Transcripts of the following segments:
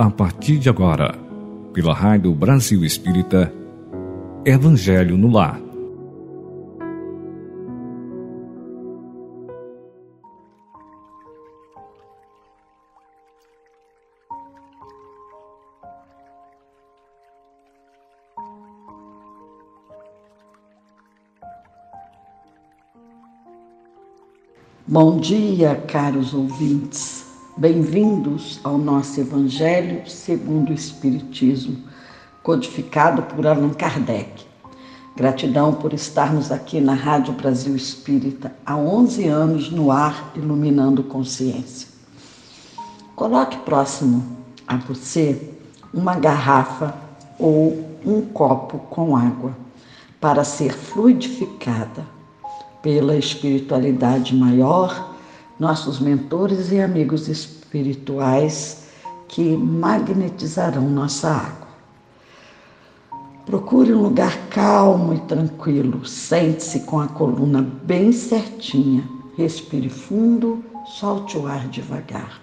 a partir de agora, pela Rádio Brasil Espírita, Evangelho no Lar. Bom dia, caros ouvintes. Bem-vindos ao nosso Evangelho segundo o Espiritismo, codificado por Allan Kardec. Gratidão por estarmos aqui na Rádio Brasil Espírita há 11 anos no ar, iluminando consciência. Coloque próximo a você uma garrafa ou um copo com água para ser fluidificada pela espiritualidade maior, nossos mentores e amigos espirituais que magnetizarão nossa água. Procure um lugar calmo e tranquilo, sente-se com a coluna bem certinha, respire fundo, solte o ar devagar.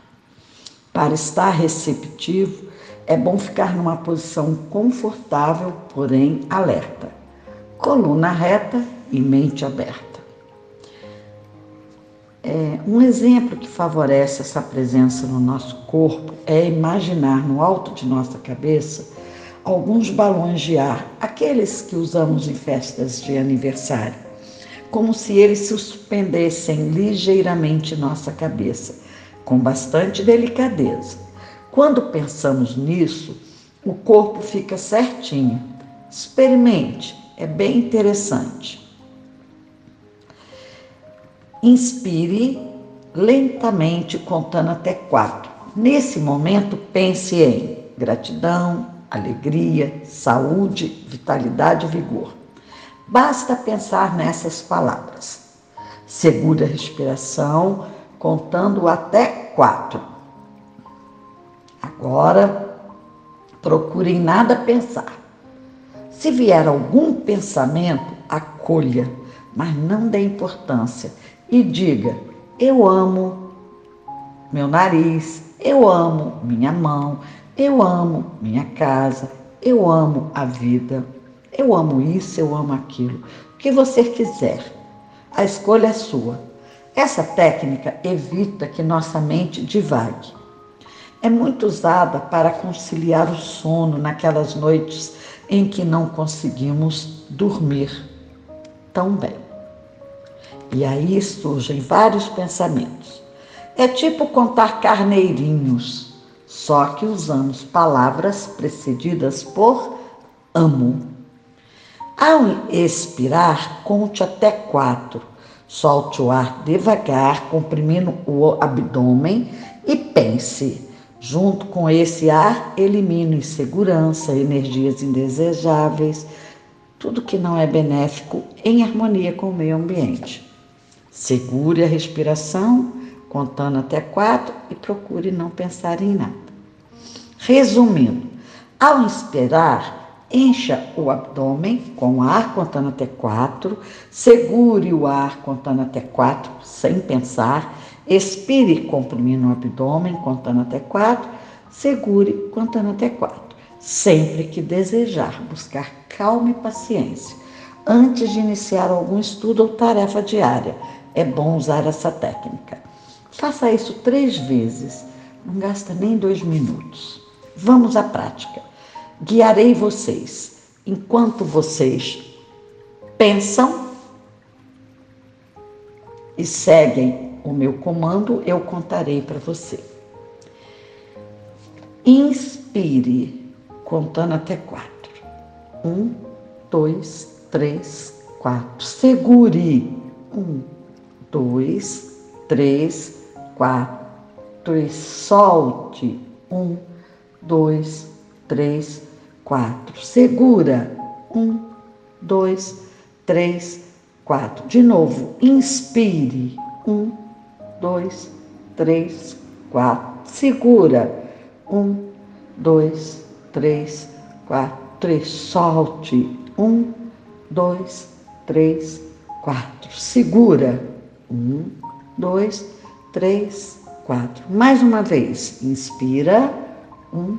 Para estar receptivo, é bom ficar numa posição confortável, porém alerta. Coluna reta e mente aberta. É, um exemplo que favorece essa presença no nosso corpo é imaginar no alto de nossa cabeça alguns balões de ar, aqueles que usamos em festas de aniversário, como se eles suspendessem ligeiramente nossa cabeça, com bastante delicadeza. Quando pensamos nisso, o corpo fica certinho. Experimente, é bem interessante. Inspire lentamente, contando até quatro. Nesse momento, pense em gratidão, alegria, saúde, vitalidade e vigor. Basta pensar nessas palavras. Segure a respiração, contando até quatro. Agora, procure em nada pensar. Se vier algum pensamento, acolha, mas não dê importância e diga: Eu amo meu nariz, eu amo minha mão, eu amo minha casa, eu amo a vida, eu amo isso, eu amo aquilo. O que você quiser, a escolha é sua. Essa técnica evita que nossa mente divague. É muito usada para conciliar o sono naquelas noites em que não conseguimos dormir tão bem. E aí surgem vários pensamentos. É tipo contar carneirinhos, só que usamos palavras precedidas por amo. Ao expirar, conte até quatro. Solte o ar devagar, comprimindo o abdômen e pense. Junto com esse ar, elimine insegurança, energias indesejáveis, tudo que não é benéfico em harmonia com o meio ambiente. Segure a respiração, contando até quatro e procure não pensar em nada. Resumindo, ao inspirar, encha o abdômen com ar contando até quatro, segure o ar contando até quatro, sem pensar, expire comprimindo o abdômen contando até quatro, segure contando até quatro. Sempre que desejar buscar calma e paciência, antes de iniciar algum estudo ou tarefa diária é bom usar essa técnica. Faça isso três vezes, não gasta nem dois minutos. Vamos à prática. Guiarei vocês enquanto vocês pensam e seguem o meu comando, eu contarei para você. Inspire, contando até quatro. Um, dois, três, quatro. Segure. Um, dois, três, quatro e solte. Um, dois, três, quatro. Segura. Um, dois, três, quatro. De novo, inspire. Um, dois, três, quatro. Segura. Um, dois, três, quatro. Três. Solte. Um, dois, três, quatro. Segura. Um, dois, três, quatro. Mais uma vez. Inspira. Um,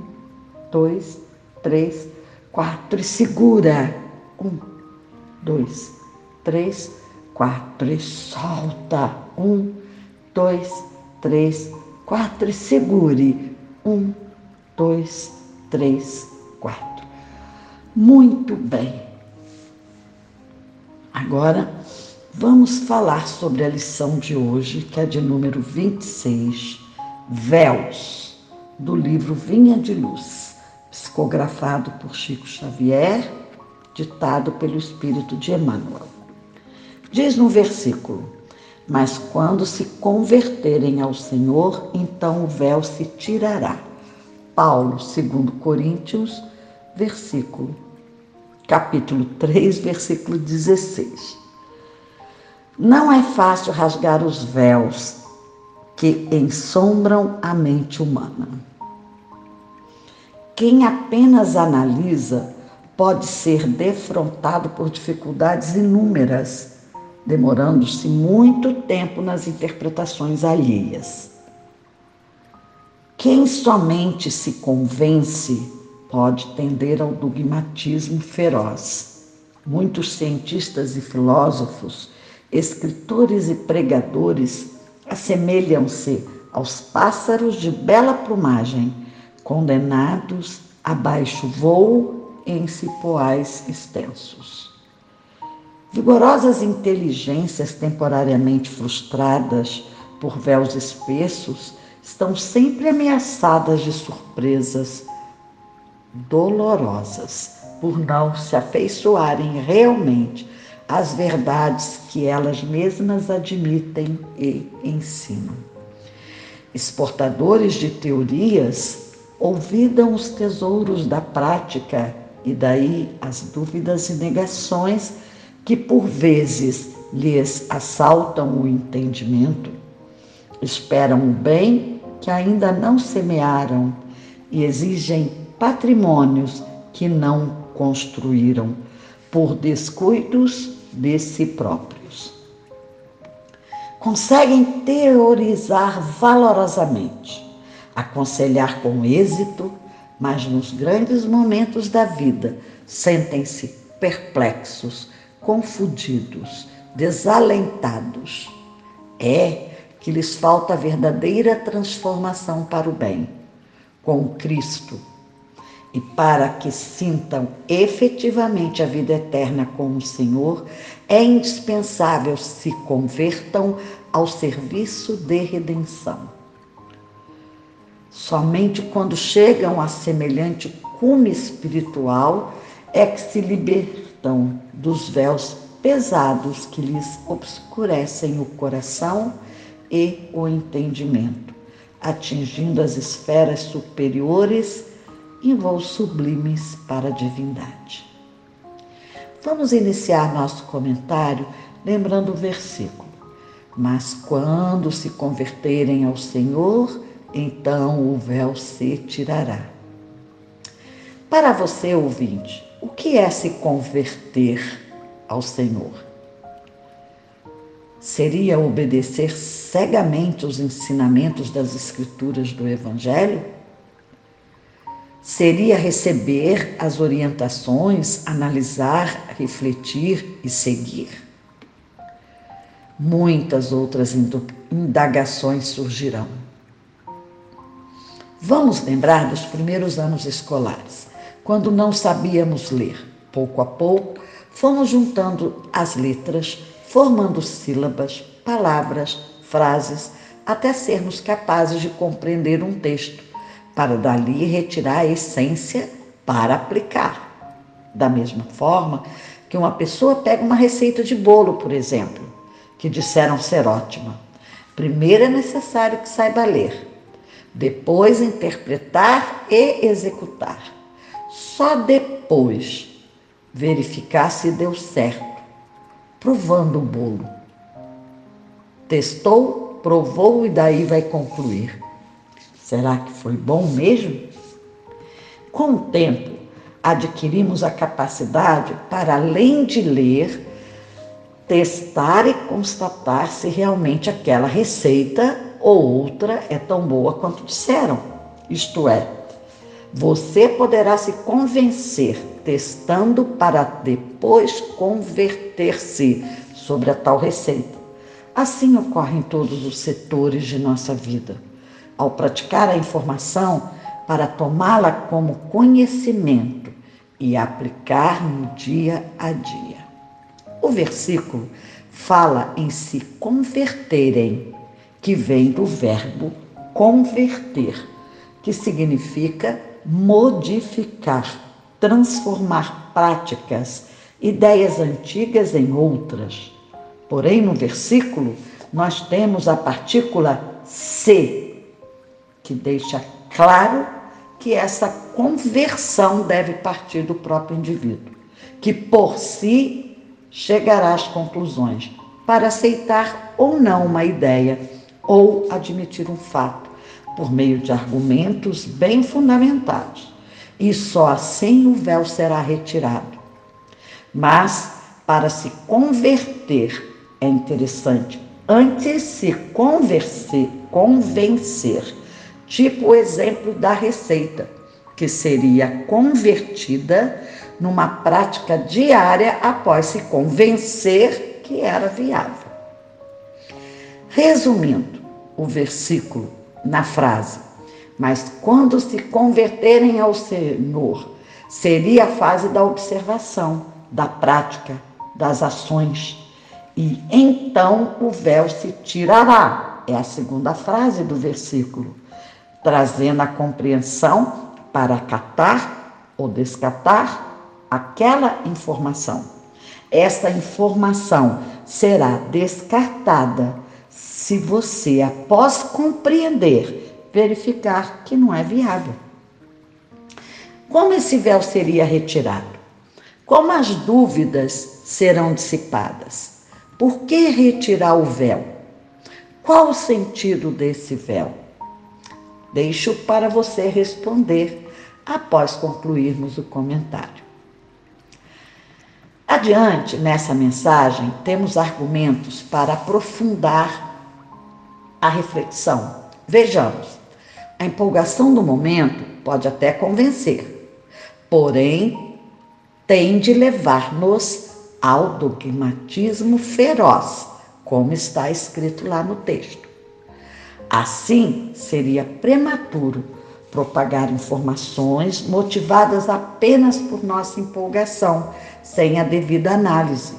dois, três, quatro e segura. Um, dois, três, quatro e solta. Um, dois, três, quatro e segure. Um, dois, três, quatro. Muito bem. Agora vamos falar sobre a lição de hoje, que é de número 26, Véus, do livro Vinha de Luz, psicografado por Chico Xavier, ditado pelo Espírito de Emmanuel. Diz no versículo: Mas quando se converterem ao Senhor, então o véu se tirará. Paulo, segundo Coríntios, versículo capítulo 3, versículo 16. Não é fácil rasgar os véus que ensombram a mente humana. Quem apenas analisa pode ser defrontado por dificuldades inúmeras, demorando-se muito tempo nas interpretações alheias. Quem somente se convence pode tender ao dogmatismo feroz. Muitos cientistas e filósofos, escritores e pregadores assemelham-se aos pássaros de bela plumagem, condenados a baixo voo em cipoais extensos. Vigorosas inteligências temporariamente frustradas por véus espessos estão sempre ameaçadas de surpresas dolorosas por não se afeiçoarem realmente às verdades que elas mesmas admitem e ensinam. Exportadores de teorias ouvidam os tesouros da prática e daí as dúvidas e negações que por vezes lhes assaltam o entendimento. Esperam o bem que ainda não semearam e exigem patrimônios que não construíram por descuidos de si próprios. Conseguem teorizar valorosamente, aconselhar com êxito, mas nos grandes momentos da vida sentem-se perplexos, confundidos, desalentados. É que lhes falta a verdadeira transformação para o bem. Com Cristo, e para que sintam efetivamente a vida eterna com o Senhor, é indispensável se convertam ao serviço de redenção. Somente quando chegam a semelhante cume espiritual é que se libertam dos véus pesados que lhes obscurecem o coração e o entendimento, atingindo as esferas superiores e voos sublimes para a divindade. Vamos iniciar nosso comentário lembrando o versículo. Mas quando se converterem ao Senhor, então o véu se tirará. Para você, ouvinte, o que é se converter ao Senhor? Seria obedecer cegamente os ensinamentos das Escrituras do Evangelho? Seria receber as orientações, analisar, refletir e seguir. Muitas outras indagações surgirão. Vamos lembrar dos primeiros anos escolares, quando não sabíamos ler. Pouco a pouco, fomos juntando as letras, formando sílabas, palavras, frases, até sermos capazes de compreender um texto para dali retirar a essência para aplicar. Da mesma forma que uma pessoa pega uma receita de bolo, por exemplo, que disseram ser ótima. Primeiro é necessário que saiba ler, depois interpretar e executar. Só depois verificar se deu certo, provando o bolo. Testou, provou e daí vai concluir. Será que foi bom mesmo? Com o tempo, adquirimos a capacidade para, além de ler, testar e constatar se realmente aquela receita ou outra é tão boa quanto disseram. Isto é, Você poderá se convencer testando para depois converter-se sobre a tal receita. Assim ocorre em todos os setores de nossa vida. Ao praticar a informação para tomá-la como conhecimento e aplicar no dia a dia. O versículo fala em se converterem, que vem do verbo converter, que significa modificar, transformar práticas, ideias antigas em outras. Porém, no versículo, nós temos a partícula se, que deixa claro que essa conversão deve partir do próprio indivíduo, que por si chegará às conclusões para aceitar ou não uma ideia ou admitir um fato, por meio de argumentos bem fundamentados. E só assim o véu será retirado. Mas, para se converter, é interessante, antes se convencer, convencer, tipo o exemplo da receita, que seria convertida numa prática diária após se convencer que era viável. Resumindo o versículo na frase, mas quando se converterem ao Senhor, seria a fase da observação, da prática, das ações. E então o véu se tirará. É a segunda frase do versículo, trazendo a compreensão para acatar ou descatar aquela informação. Essa informação será descartada se você, após compreender, verificar que não é viável. Como esse véu seria retirado? Como as dúvidas serão dissipadas? Por que retirar o véu? Qual o sentido desse véu? Deixo para você responder após concluirmos o comentário. Adiante, nessa mensagem, temos argumentos para aprofundar a reflexão. Vejamos, a empolgação do momento pode até convencer, porém tem de levar-nos ao dogmatismo feroz, como está escrito lá no texto. Assim, seria prematuro propagar informações motivadas apenas por nossa empolgação, sem a devida análise.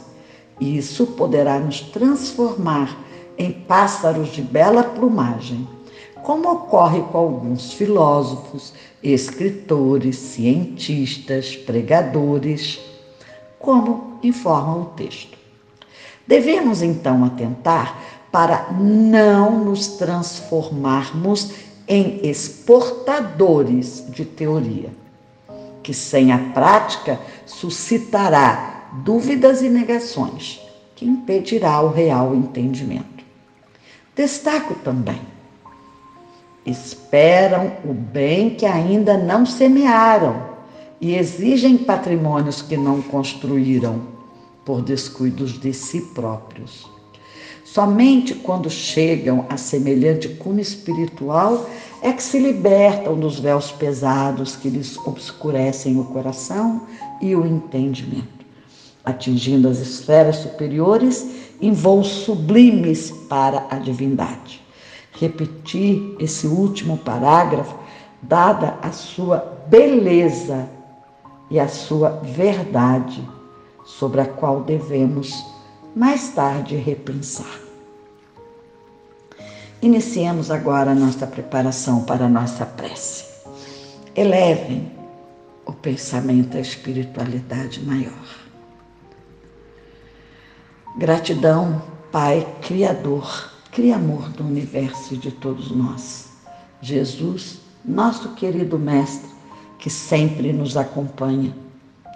Isso poderá nos transformar em pássaros de bela plumagem, como ocorre com alguns filósofos, escritores, cientistas, pregadores, como informa o texto. Devemos então atentar para não nos transformarmos em exportadores de teoria, que sem a prática suscitará dúvidas e negações, que impedirá o real entendimento. Destaco também: esperam o bem que ainda não semearam e exigem patrimônios que não construíram por descuidos de si próprios. Somente quando chegam a semelhante cume espiritual é que se libertam dos véus pesados que lhes obscurecem o coração e o entendimento, atingindo as esferas superiores em voos sublimes para a divindade. Repetir esse último parágrafo, dada a sua beleza e a sua verdade, sobre a qual devemos mais tarde repensar. Iniciemos agora a nossa preparação para a nossa prece. Elevem o pensamento à espiritualidade maior. Gratidão, Pai Criador, Criamor do universo e de todos nós. Jesus, nosso querido Mestre, que sempre nos acompanha.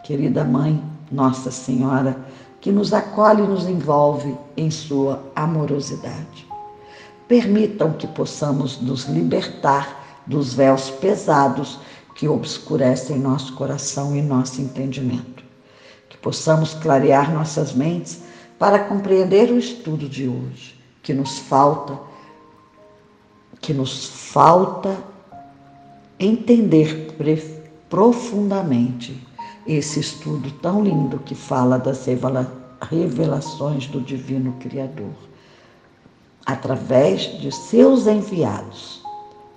Querida Mãe, Nossa Senhora, que nos acolhe e nos envolve em sua amorosidade. Permitam que possamos nos libertar dos véus pesados que obscurecem nosso coração e nosso entendimento. Que possamos clarear nossas mentes para compreender o estudo de hoje, que nos falta, que nos falta entender profundamente esse estudo tão lindo que fala das revelações do Divino Criador, através de seus enviados,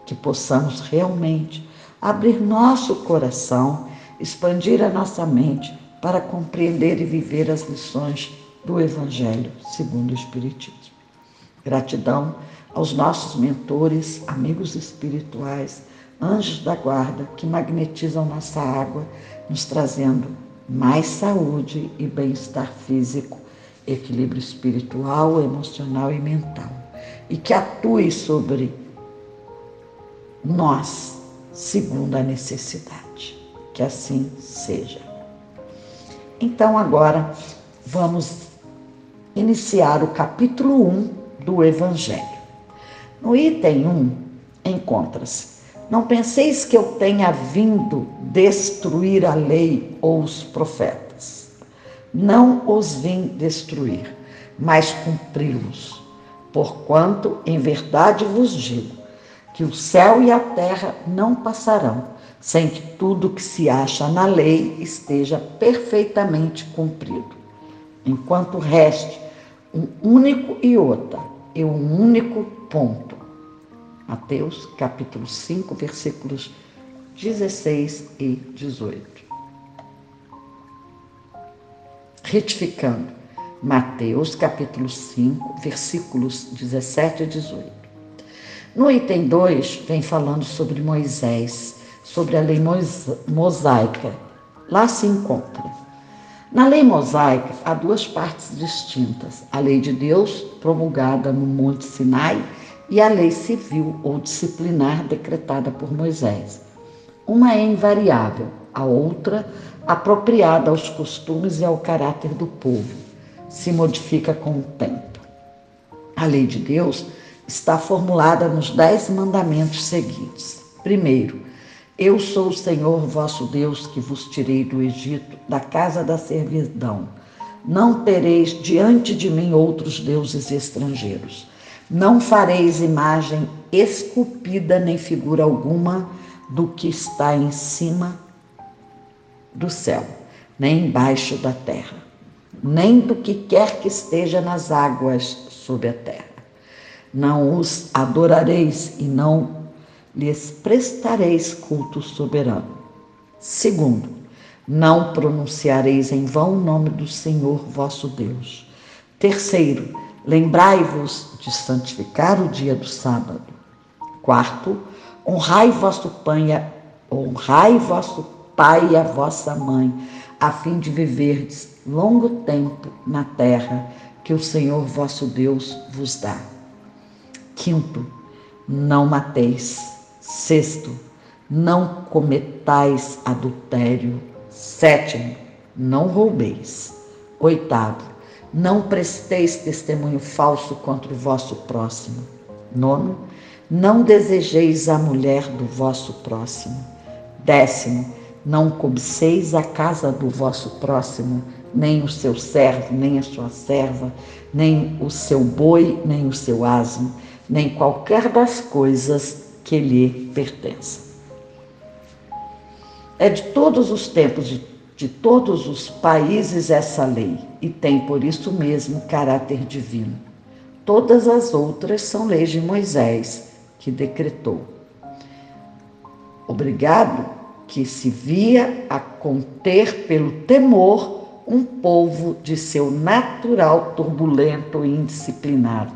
que possamos realmente abrir nosso coração, expandir a nossa mente para compreender e viver as lições do Evangelho segundo o Espiritismo. Gratidão aos nossos mentores, amigos espirituais, anjos da guarda que magnetizam nossa água, nos trazendo mais saúde e bem-estar físico, equilíbrio espiritual, emocional e mental, e que atue sobre nós segundo a necessidade. Que assim seja. Então, agora vamos iniciar o capítulo 1 do Evangelho. No item 1 encontra-se: Não penseis que eu tenha vindo destruir a lei ou os profetas. Não os vim destruir, mas cumpri-los. Porquanto, em verdade vos digo, que o céu e a terra não passarão sem que tudo que se acha na lei esteja perfeitamente cumprido. Enquanto reste um único iota e um único ponto. Mateus capítulo 5, versículos 16 e 18. Retificando, Mateus capítulo 5, versículos 17 e 18. No item 2, vem falando sobre Moisés sobre a lei mosaica. Lá se encontra. Na lei mosaica há duas partes distintas: a lei de Deus, promulgada no Monte Sinai, e a lei civil ou disciplinar decretada por Moisés. Uma é invariável, a outra, apropriada aos costumes e ao caráter do povo, se modifica com o tempo. A lei de Deus está formulada nos dez mandamentos seguintes. Primeiro, eu sou o Senhor vosso Deus que vos tirei do Egito, da casa da servidão. Não tereis diante de mim outros deuses estrangeiros. Não fareis imagem esculpida nem figura alguma do que está em cima do céu, nem embaixo da terra, nem do que quer que esteja nas águas sob a terra. Não os adorareis e não lhes prestareis culto soberano. Segundo, não pronunciareis em vão o nome do Senhor vosso Deus. Terceiro, lembrai-vos de santificar o dia do sábado. Quarto, honrai vosso pai, honrai vosso pai e a vossa mãe, a fim de viverdes longo tempo na terra que o Senhor vosso Deus vos dá. Quinto, não mateis. Sexto, não cometais adultério. Sétimo, não roubeis. Oitavo, não presteis testemunho falso contra o vosso próximo. Nono, não desejeis a mulher do vosso próximo. Décimo, não cobiceis a casa do vosso próximo, nem o seu servo, nem a sua serva, nem o seu boi, nem o seu asno, nem qualquer das coisas que lhe pertence. É de todos os tempos, de, de todos os países essa lei, e tem por isso mesmo caráter divino. Todas as outras são leis de Moisés, que decretou. Obrigado que se via a conter pelo temor um povo de seu natural turbulento e indisciplinado,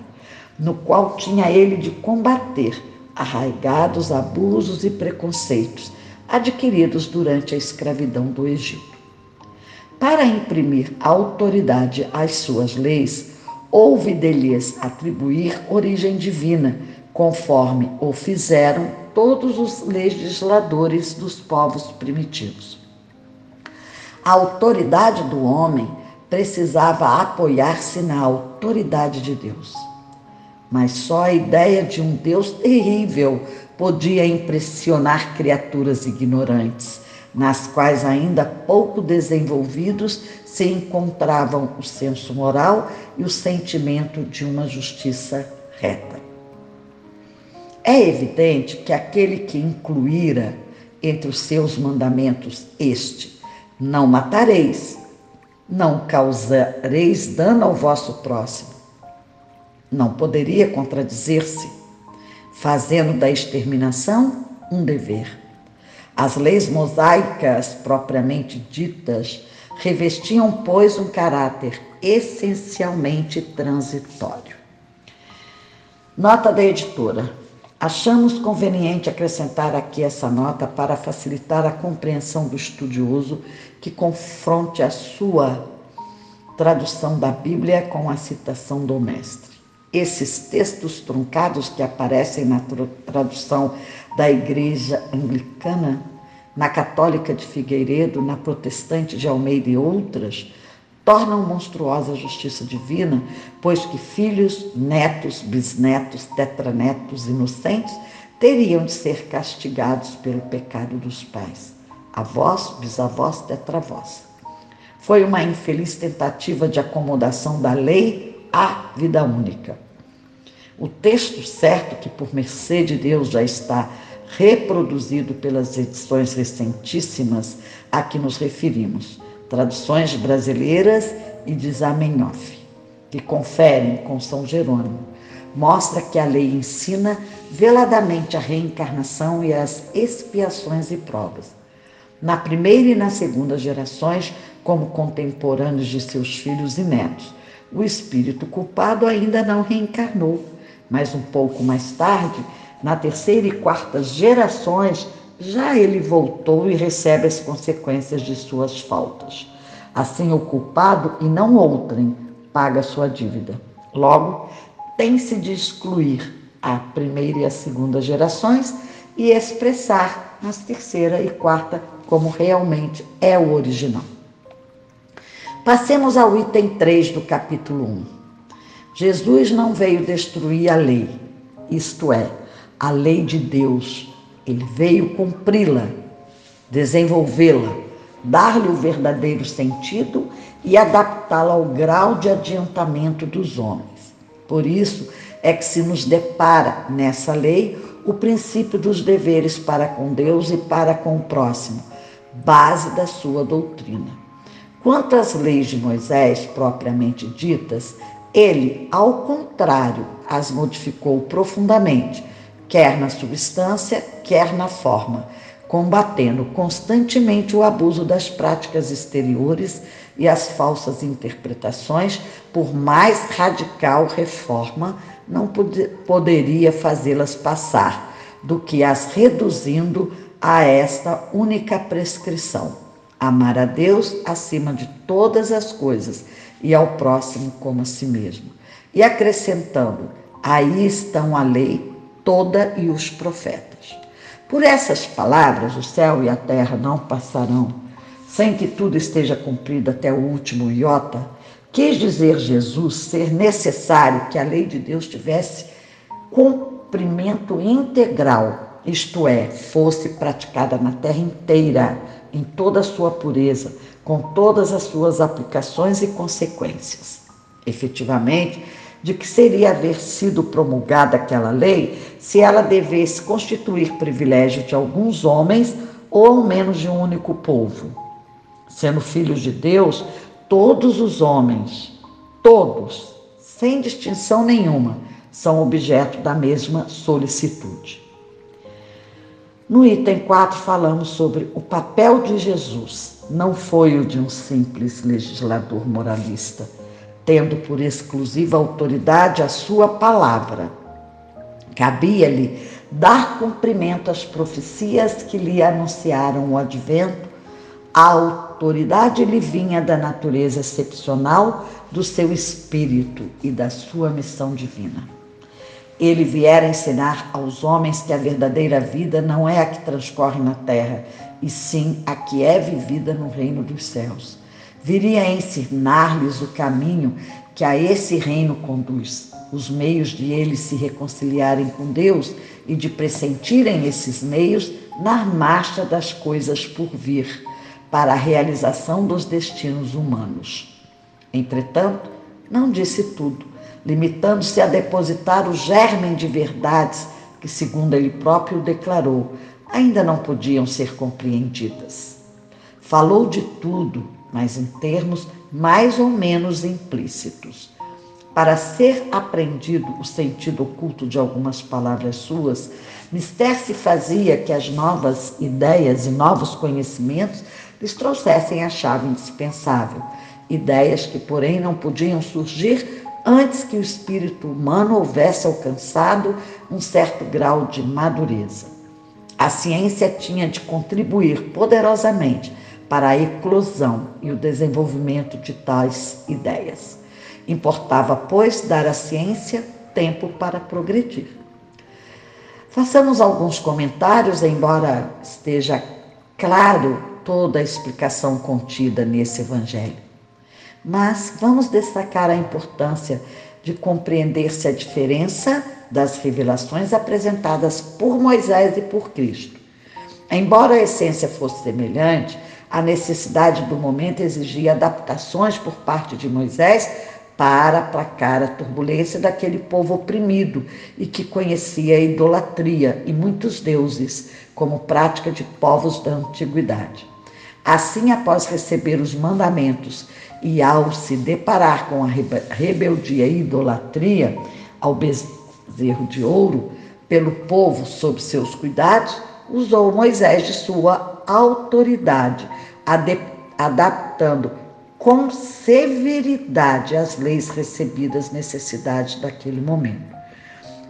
no qual tinha ele de combater arraigados abusos e preconceitos adquiridos durante a escravidão do Egito. Para imprimir autoridade às suas leis, houve de-lhes atribuir origem divina, conforme o fizeram todos os legisladores dos povos primitivos. A autoridade do homem precisava apoiar-se na autoridade de Deus mas só a ideia de um Deus terrível podia impressionar criaturas ignorantes, nas quais ainda pouco desenvolvidos se encontravam o senso moral e o sentimento de uma justiça reta. É evidente que aquele que incluíra entre os seus mandamentos este: não matareis, não causareis dano ao vosso próximo, não poderia contradizer-se, fazendo da exterminação um dever. As leis mosaicas propriamente ditas revestiam, pois, um caráter essencialmente transitório. Nota da editora. Achamos conveniente acrescentar aqui essa nota para facilitar a compreensão do estudioso que confronte a sua tradução da Bíblia com a citação do Mestre. Esses textos truncados que aparecem na tradução da Igreja Anglicana, na Católica de Figueiredo, na Protestante de Almeida e outras, tornam monstruosa a justiça divina, pois que filhos, netos, bisnetos, tetranetos inocentes teriam de ser castigados pelo pecado dos pais, avós, bisavós, tetravós. Foi uma infeliz tentativa de acomodação da lei à vida única. O texto certo, que por mercê de Deus já está reproduzido pelas edições recentíssimas a que nos referimos, traduções brasileiras e de Zamenhof, que conferem com São Jerônimo, mostra que a lei ensina veladamente a reencarnação e as expiações e provas. Na primeira e na segunda gerações, como contemporâneos de seus filhos e netos, o espírito culpado ainda não reencarnou, mas um pouco mais tarde, na terceira e quarta gerações, já ele voltou e recebe as consequências de suas faltas. Assim, o culpado, e não outrem, paga sua dívida. Logo, tem-se de excluir a primeira e a segunda gerações e expressar nas terceira e quarta como realmente é o original. Passemos ao item 3 do capítulo 1. Jesus não veio destruir a lei, isto é, a lei de Deus, ele veio cumpri-la, desenvolvê-la, dar-lhe o verdadeiro sentido e adaptá-la ao grau de adiantamento dos homens. Por isso é que se nos depara nessa lei o princípio dos deveres para com Deus e para com o próximo, base da sua doutrina. Quanto às leis de Moisés propriamente ditas, ele, ao contrário, as modificou profundamente quer na substância, quer na forma, combatendo constantemente o abuso das práticas exteriores e as falsas interpretações, por mais radical reforma, não pod poderia fazê-las passar do que as reduzindo a esta única prescrição: amar a Deus acima de todas as coisas e ao próximo como a si mesmo. E acrescentando: aí estão a lei toda e os profetas. Por essas palavras, o céu e a terra não passarão, sem que tudo esteja cumprido até o último iota, quis dizer Jesus ser necessário que a lei de Deus tivesse cumprimento integral, isto é, fosse praticada na terra inteira, em toda a sua pureza, com todas as suas aplicações e consequências. Efetivamente, de que seria haver sido promulgada aquela lei se ela devesse constituir privilégio de alguns homens ou ao menos de um único povo. Sendo filhos de Deus, todos os homens, todos, sem distinção nenhuma, são objeto da mesma solicitude. No item 4, falamos sobre o papel de Jesus. Não foi o de um simples legislador moralista tendo por exclusiva autoridade a sua palavra. Cabia-lhe dar cumprimento às profecias que lhe anunciaram o advento, a autoridade lhe vinha da natureza excepcional do seu espírito e da sua missão divina. Ele viera ensinar aos homens que a verdadeira vida não é a que transcorre na terra, e sim a que é vivida no reino dos céus viria a ensinar-lhes o caminho que a esse reino conduz, os meios de eles se reconciliarem com Deus e de pressentirem esses meios na marcha das coisas por vir, para a realização dos destinos humanos. Entretanto, não disse tudo, limitando-se a depositar o germen de verdades que, segundo ele próprio declarou, ainda não podiam ser compreendidas. Falou de tudo, mas em termos mais ou menos implícitos. Para ser aprendido o sentido oculto de algumas palavras suas, Mister se fazia que as novas ideias e novos conhecimentos lhes trouxessem a chave indispensável, ideias que, porém, não podiam surgir antes que o espírito humano houvesse alcançado um certo grau de madureza. A ciência tinha de contribuir poderosamente para a eclosão e o desenvolvimento de tais ideias. Importava, pois, dar à ciência tempo para progredir. Façamos alguns comentários, embora esteja claro toda a explicação contida nesse Evangelho. Mas vamos destacar a importância de compreender-se a diferença das revelações apresentadas por Moisés e por Cristo. Embora a essência fosse semelhante, a necessidade do momento exigia adaptações por parte de Moisés para aplacar a turbulência daquele povo oprimido e que conhecia a idolatria e muitos deuses como prática de povos da antiguidade. Assim, após receber os mandamentos e ao se deparar com a rebeldia e idolatria ao bezerro de ouro pelo povo sob seus cuidados, usou Moisés de sua autoridade, adaptando com severidade as leis recebidas necessidades daquele momento.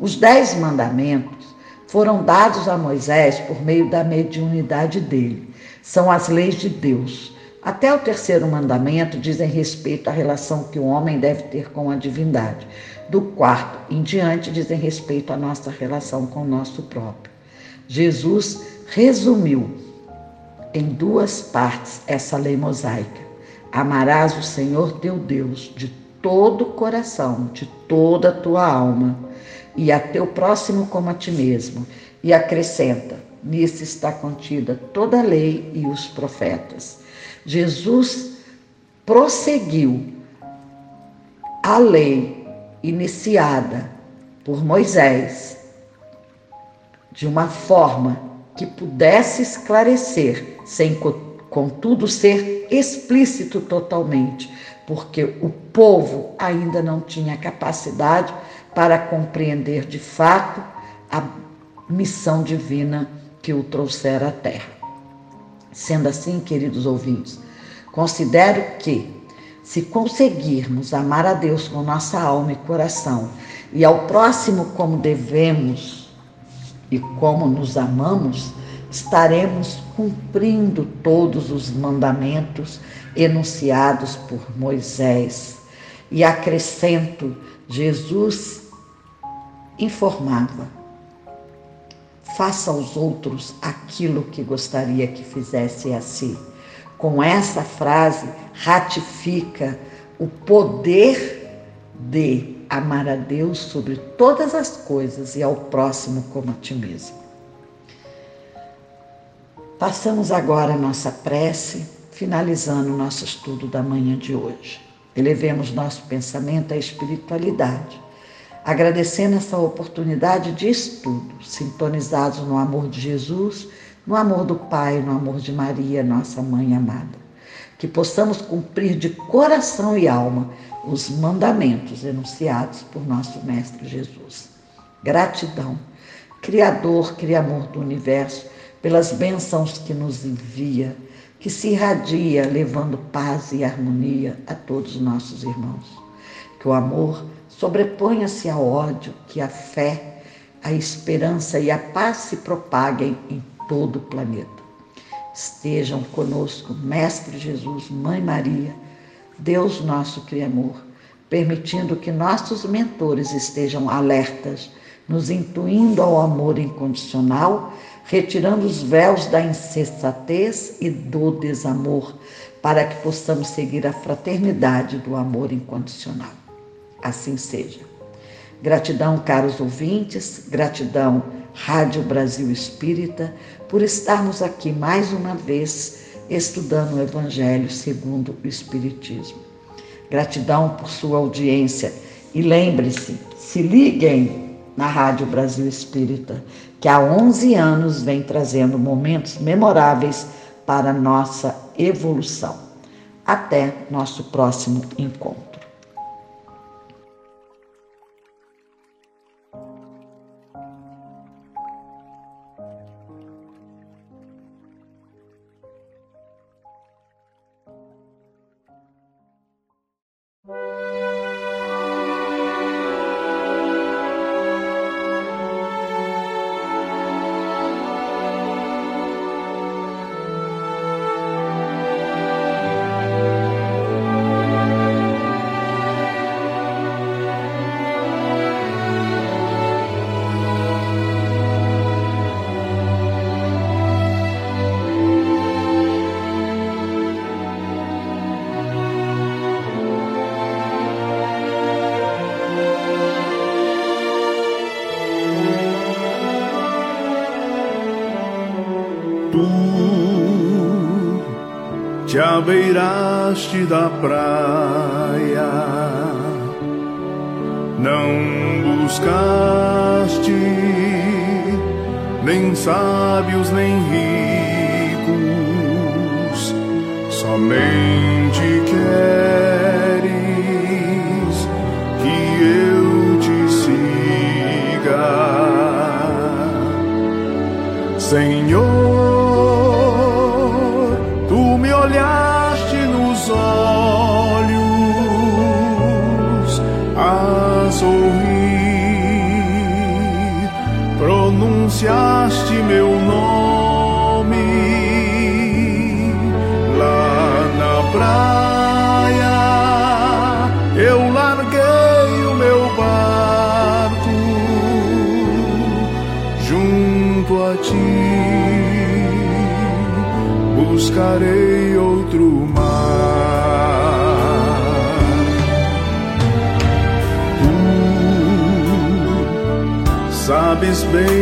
Os dez mandamentos foram dados a Moisés por meio da mediunidade dele. São as leis de Deus. Até o terceiro mandamento dizem respeito à relação que o homem deve ter com a divindade. Do quarto em diante dizem respeito à nossa relação com o nosso próprio. Jesus resumiu em duas partes essa lei mosaica. Amarás o Senhor teu Deus de todo o coração, de toda a tua alma, e a teu próximo como a ti mesmo. E acrescenta: nisso está contida toda a lei e os profetas. Jesus prosseguiu a lei iniciada por Moisés de uma forma que pudesse esclarecer, sem contudo ser explícito totalmente, porque o povo ainda não tinha capacidade para compreender de fato a missão divina que o trouxera à terra. Sendo assim, queridos ouvintes, considero que, se conseguirmos amar a Deus com nossa alma e coração e ao próximo como devemos e como nos amamos, estaremos cumprindo todos os mandamentos enunciados por Moisés. E acrescento, Jesus informava: faça aos outros aquilo que gostaria que fizesse a si. Com essa frase, ratifica o poder de amar a Deus sobre todas as coisas e ao próximo como a ti mesmo. Passamos agora a nossa prece, finalizando o nosso estudo da manhã de hoje. Elevemos nosso pensamento à espiritualidade, agradecendo essa oportunidade de estudo, sintonizados no amor de Jesus, no amor do Pai, no amor de Maria, nossa mãe amada. Que possamos cumprir de coração e alma os mandamentos enunciados por nosso Mestre Jesus. Gratidão, Criador, Criamor do universo pelas bênçãos que nos envia, que se irradia levando paz e harmonia a todos os nossos irmãos. Que o amor sobreponha-se ao ódio, que a fé, a esperança e a paz se propaguem em todo o planeta. Estejam conosco, Mestre Jesus, Mãe Maria, Deus nosso Criador, permitindo que nossos mentores estejam alertas, nos intuindo ao amor incondicional retirando os véus da insensatez e do desamor, para que possamos seguir a fraternidade do amor incondicional. Assim seja. Gratidão, caros ouvintes, gratidão, Rádio Brasil Espírita, por estarmos aqui mais uma vez estudando o Evangelho segundo o Espiritismo. Gratidão por sua audiência e lembre-se, se liguem na Rádio Brasil Espírita, que há 11 anos vem trazendo momentos memoráveis para nossa evolução. Até nosso próximo encontro. já beiraste da praia. Não buscaste nem sábios, nem olhos a sorrir, pronunciaste meu nome lá na praia. Eu larguei o meu barco junto a ti. Buscarei this, baby.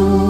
Senhor.